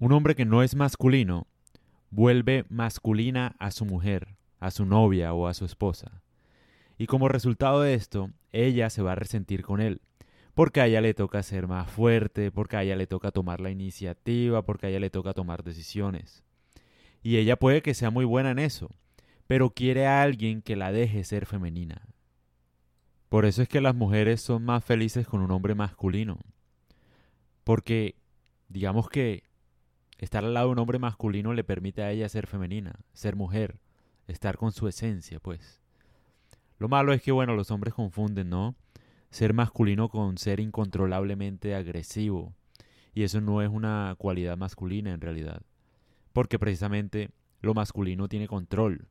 Un hombre que no es masculino vuelve masculina a su mujer, a su novia o a su esposa. Y como resultado de esto, ella se va a resentir con él, porque a ella le toca ser más fuerte, porque a ella le toca tomar la iniciativa, porque a ella le toca tomar decisiones. Y ella puede que sea muy buena en eso, pero quiere a alguien que la deje ser femenina. Por eso es que las mujeres son más felices con un hombre masculino. Porque, digamos que estar al lado de un hombre masculino le permite a ella ser femenina, ser mujer, estar con su esencia, pues. Lo malo es que, bueno, los hombres confunden, ¿no? Ser masculino con ser incontrolablemente agresivo. Y eso no es una cualidad masculina en realidad. Porque precisamente lo masculino tiene control.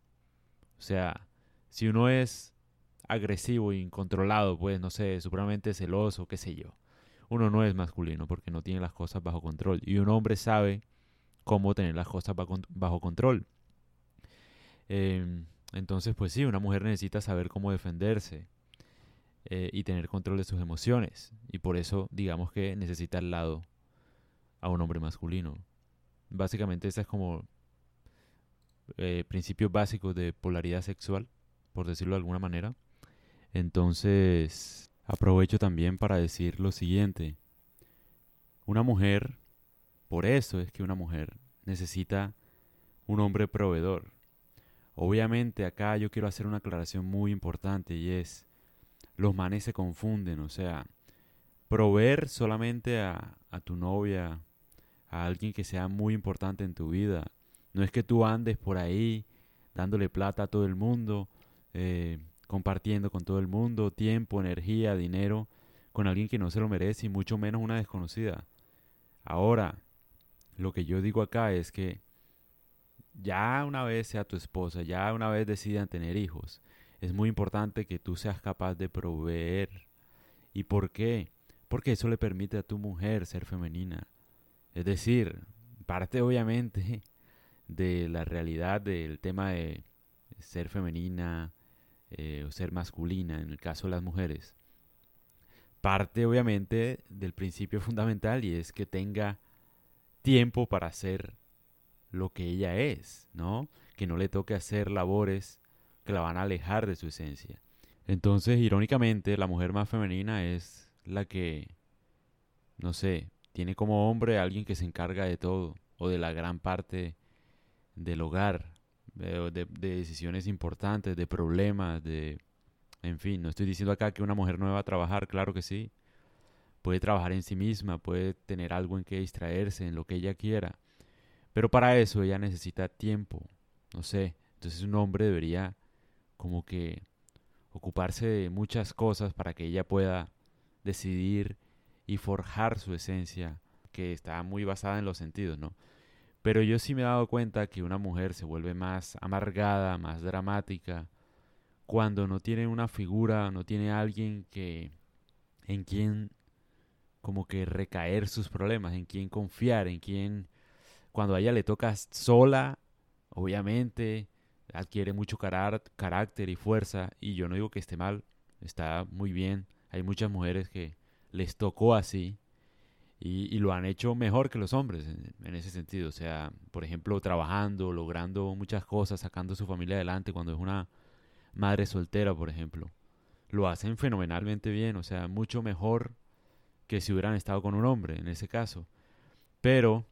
O sea, si uno es agresivo incontrolado, pues no sé, supremamente celoso, qué sé yo. Uno no es masculino porque no tiene las cosas bajo control. Y un hombre sabe cómo tener las cosas bajo, control. Em, entonces, pues sí, una mujer necesita saber cómo defenderse eh, y tener control de sus emociones. Y por eso, digamos que necesita al lado a un hombre masculino. Básicamente, ese es como eh, principios básicos de polaridad sexual, por decirlo de alguna manera. Entonces, aprovecho también para decir lo siguiente. Una mujer, por eso es que una mujer necesita un hombre proveedor. Obviamente acá yo quiero hacer una aclaración muy importante y es, los manes se confunden, o sea, proveer solamente a, tu novia, a alguien que sea muy importante en tu vida. No es que tú andes por ahí dándole plata a todo el mundo, eh, compartiendo con todo el mundo tiempo, energía, dinero, con alguien que no se lo merece y mucho menos una desconocida. Ahora, lo que yo digo acá es que ya una vez sea tu esposa, ya una vez decidan tener hijos, es muy importante que tú seas capaz de proveer. ¿Y por qué? Porque eso le permite a tu mujer ser femenina. Es decir, parte obviamente de la realidad del tema de ser femenina, eh, o ser masculina en el caso de las mujeres, parte obviamente del principio fundamental y es que tenga tiempo para hacer lo que ella es, ¿no? Que no le toque hacer labores que la van a alejar de su esencia. Entonces, irónicamente, la mujer más femenina es la que, no sé, tiene como hombre a alguien que se encarga de todo o de la gran parte del hogar, de, decisiones importantes, de problemas, de... En fin, no estoy diciendo acá que una mujer no va a trabajar, claro que sí. Puede trabajar en sí misma, puede tener algo en que distraerse, en lo que ella quiera. Pero para eso ella necesita tiempo, no sé. Entonces un hombre debería como que ocuparse de muchas cosas para que ella pueda decidir y forjar su esencia, que está muy basada en los sentidos, ¿no? Pero yo sí me he dado cuenta que una mujer se vuelve más amargada, más dramática, cuando no tiene una figura, no tiene alguien que en quien como que recaer sus problemas, en quien confiar, en quien cuando a ella le toca sola, obviamente adquiere mucho carácter y fuerza y yo no digo que esté mal, está muy bien. Hay muchas mujeres que les tocó así y, lo han hecho mejor que los hombres en, ese sentido. O sea, por ejemplo, trabajando, logrando muchas cosas, sacando a su familia adelante cuando es una madre soltera, por ejemplo. Lo hacen fenomenalmente bien, o sea, mucho mejor que si hubieran estado con un hombre en ese caso. Pero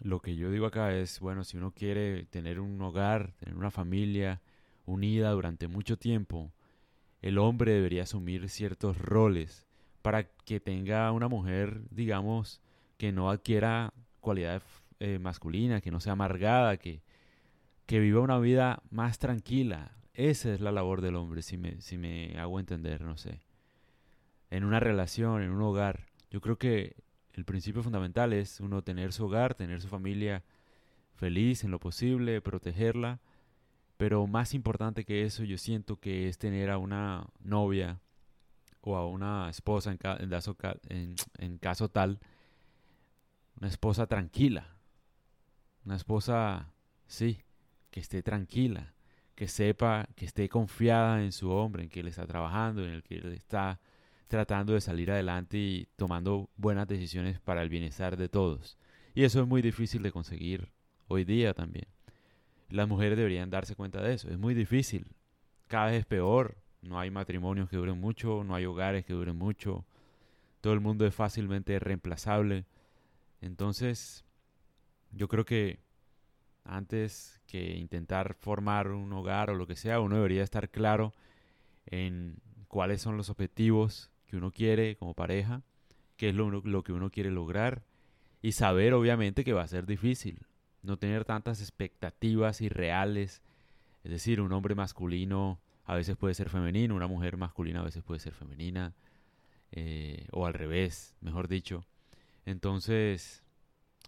lo que yo digo acá es, bueno, si uno quiere tener un hogar, tener una familia unida durante mucho tiempo, el hombre debería asumir ciertos roles para que tenga una mujer, digamos, que no adquiera cualidades eh, masculinas, que no sea amargada, que, que viva una vida más tranquila. Esa es la labor del hombre, si me, si me hago entender, no sé. En una relación, en un hogar. Yo creo que el principio fundamental es uno tener su hogar, tener su familia feliz en lo posible, protegerla. Pero más importante que eso, yo siento que es tener a una novia o a una esposa en, caso tal, una esposa tranquila, una esposa, sí, que esté tranquila, que sepa, que esté confiada en su hombre, en que él está trabajando, en el que él está tratando de salir adelante y tomando buenas decisiones para el bienestar de todos. Y eso es muy difícil de conseguir hoy día también. Las mujeres deberían darse cuenta de eso. Es muy difícil. Cada vez es peor. No hay matrimonios que duren mucho, no hay hogares que duren mucho. Todo el mundo es fácilmente reemplazable. Entonces, yo creo que antes que intentar formar un hogar o lo que sea, uno debería estar claro en cuáles son los objetivos que uno quiere como pareja, qué es lo, lo, que uno quiere lograr y saber obviamente que va a ser difícil, no tener tantas expectativas irreales, es decir, un hombre masculino a veces puede ser femenino, una mujer masculina a veces puede ser femenina, eh, o al revés, mejor dicho. Entonces,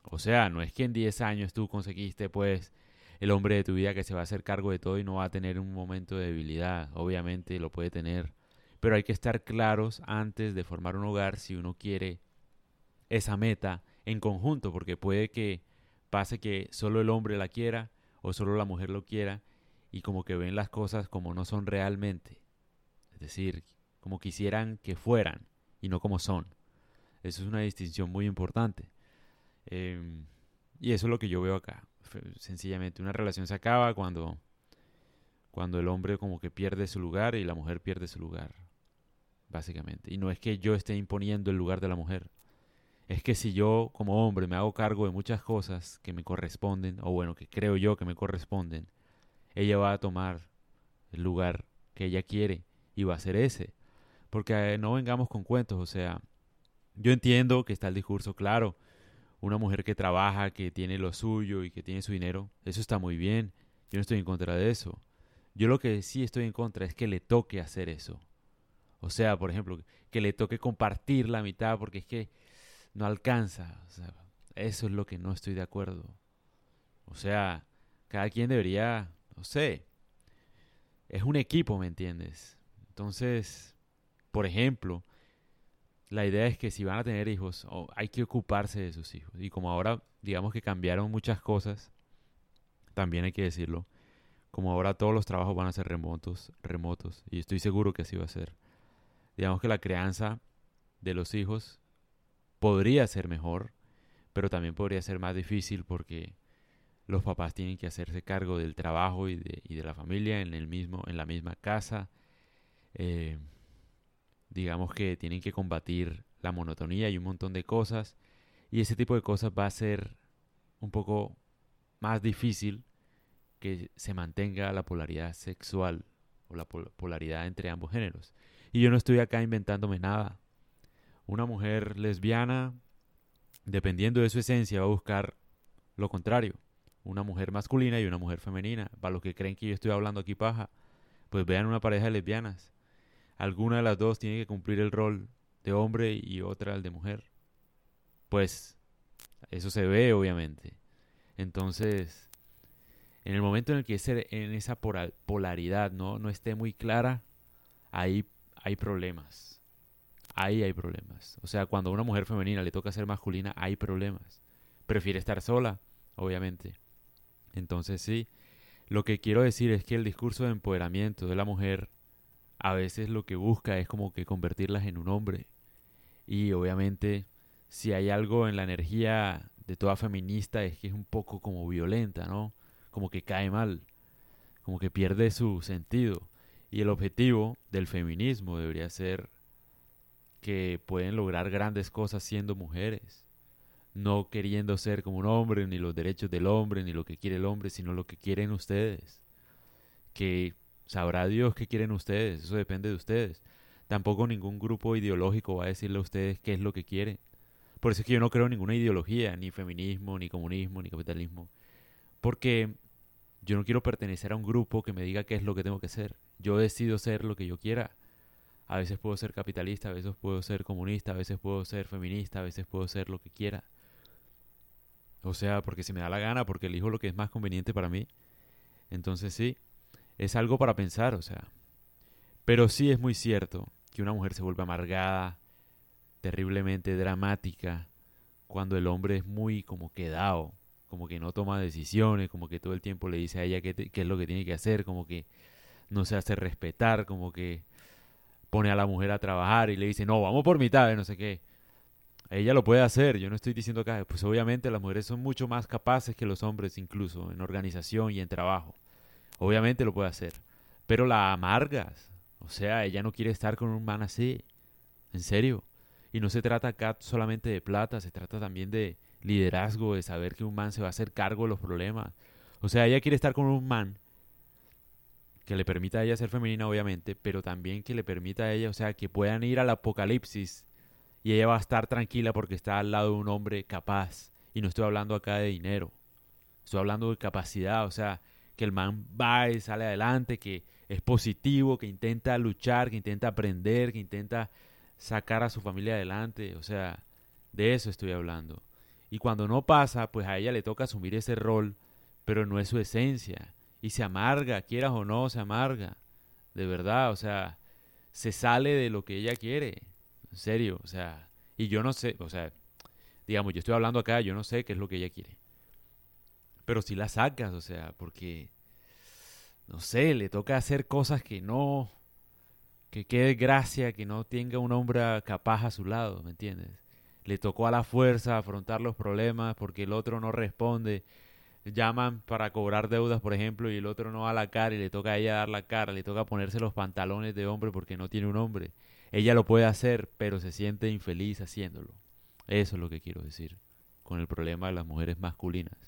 o sea, no es que en 10 años tú conseguiste pues el hombre de tu vida que se va a hacer cargo de todo y no va a tener un momento de debilidad. Obviamente lo puede tener. Pero hay que estar claros antes de formar un hogar si uno quiere esa meta en conjunto, porque puede que pase que solo el hombre la quiera o solo la mujer lo quiera y como que ven las cosas como no son realmente. Es decir, como quisieran que fueran y no como son. Eso es una distinción muy importante. Em, y eso es lo que yo veo acá. Sencillamente, una relación se acaba cuando, cuando el hombre como que pierde su lugar y la mujer pierde su lugar. Básicamente. Y no es que yo esté imponiendo el lugar de la mujer. Es que si yo como hombre me hago cargo de muchas cosas que me corresponden, o bueno, que creo yo que me corresponden, ella va a tomar el lugar que ella quiere y va a ser ese. Porque eh, no vengamos con cuentos, o sea, yo entiendo que está el discurso claro, una mujer que trabaja, que tiene lo suyo y que tiene su dinero, eso está muy bien. Yo no estoy en contra de eso. Yo lo que sí estoy en contra es que le toque hacer eso. O sea, por ejemplo, que le toque compartir la mitad porque es que no alcanza. O sea, eso es lo que no estoy de acuerdo. O sea, cada quien debería, no sé, es un equipo, ¿me entiendes? Entonces, por ejemplo, la idea es que si van a tener hijos, hay que ocuparse de sus hijos. Y como ahora, digamos que cambiaron muchas cosas, también hay que decirlo, como ahora todos los trabajos van a ser remotos, remotos, y estoy seguro que así va a ser. Digamos que la crianza de los hijos podría ser mejor, pero también podría ser más difícil porque los papás tienen que hacerse cargo del trabajo y de, y de la familia en el mismo, en la misma casa. Eh, digamos que tienen que combatir la monotonía y un montón de cosas. Y ese tipo de cosas va a ser un poco más difícil que se mantenga la polaridad sexual o la polaridad entre ambos géneros. Y yo no estoy acá inventándome nada. Una mujer lesbiana, dependiendo de su esencia, va a buscar lo contrario. Una mujer masculina y una mujer femenina. Para los que creen que yo estoy hablando aquí paja, pues vean una pareja de lesbianas alguna de las dos tiene que cumplir el rol de hombre y otra el de mujer. Pues eso se ve obviamente. Entonces, en el momento en el que ese, en esa polaridad ¿no? no esté muy clara, ahí hay problemas. Ahí hay problemas. O sea, cuando a una mujer femenina le toca ser masculina, hay problemas. Prefiere estar sola, obviamente. Entonces sí, lo que quiero decir es que el discurso de empoderamiento de la mujer a veces lo que busca es como que convertirlas en un hombre. Y obviamente si hay algo en la energía de toda feminista es que es un poco como violenta, ¿no? Como que cae mal, como que pierde su sentido. Y el objetivo del feminismo debería ser que pueden lograr grandes cosas siendo mujeres, no queriendo ser como un hombre, ni los derechos del hombre, ni lo que quiere el hombre, sino lo que quieren ustedes. Que Sabrá Dios qué quieren ustedes, eso depende de ustedes. Tampoco ningún grupo ideológico va a decirle a ustedes qué es lo que quieren. Por eso es que yo no creo en ninguna ideología, ni feminismo, ni comunismo, ni capitalismo. Porque yo no quiero pertenecer a un grupo que me diga qué es lo que tengo que ser. Yo decido ser lo que yo quiera. A veces puedo ser capitalista, a veces puedo ser comunista, a veces puedo ser feminista, a veces puedo ser lo que quiera. O sea, porque si me da la gana, porque elijo lo que es más conveniente para mí. Entonces sí, es algo para pensar, o sea. Pero sí es muy cierto que una mujer se vuelve amargada, terriblemente dramática, cuando el hombre es muy como quedado, como que no toma decisiones, como que todo el tiempo le dice a ella qué, qué es lo que tiene que hacer, como que no se hace respetar, como que pone a la mujer a trabajar y le dice, no, vamos por mitad, no sé qué. Ella lo puede hacer, yo no estoy diciendo que, pues obviamente las mujeres son mucho más capaces que los hombres incluso en organización y en trabajo. Obviamente lo puede hacer, pero la amargas. O sea, ella no quiere estar con un man así. En serio. Y no se trata acá solamente de plata, se trata también de liderazgo, de saber que un man se va a hacer cargo de los problemas. O sea, ella quiere estar con un man que le permita a ella ser femenina, obviamente, pero también que le permita a ella, o sea, que puedan ir al apocalipsis y ella va a estar tranquila porque está al lado de un hombre capaz. Y no estoy hablando acá de dinero, estoy hablando de capacidad, o sea, que el man va y sale adelante, que es positivo, que intenta luchar, que intenta aprender, que intenta sacar a su familia adelante, o sea, de eso estoy hablando. Y cuando no pasa, pues a ella le toca asumir ese rol, pero no es su esencia. Y se amarga, quieras o no, se amarga. De verdad, o sea, se sale de lo que ella quiere. En serio, o sea, y yo no sé, o sea, digamos, yo estoy hablando acá, yo no sé qué es lo que ella quiere. Pero si la sacas, o sea, porque, no sé, le toca hacer cosas que no, que quede gracia, que no tenga un hombre capaz a su lado, ¿me entiendes? Le tocó a la fuerza afrontar los problemas porque el otro no responde. Llaman para cobrar deudas, por ejemplo, y el otro no da la cara y le toca a ella dar la cara, le toca ponerse los pantalones de hombre porque no tiene un hombre. Ella lo puede hacer, pero se siente infeliz haciéndolo. Eso es lo que quiero decir con el problema de las mujeres masculinas.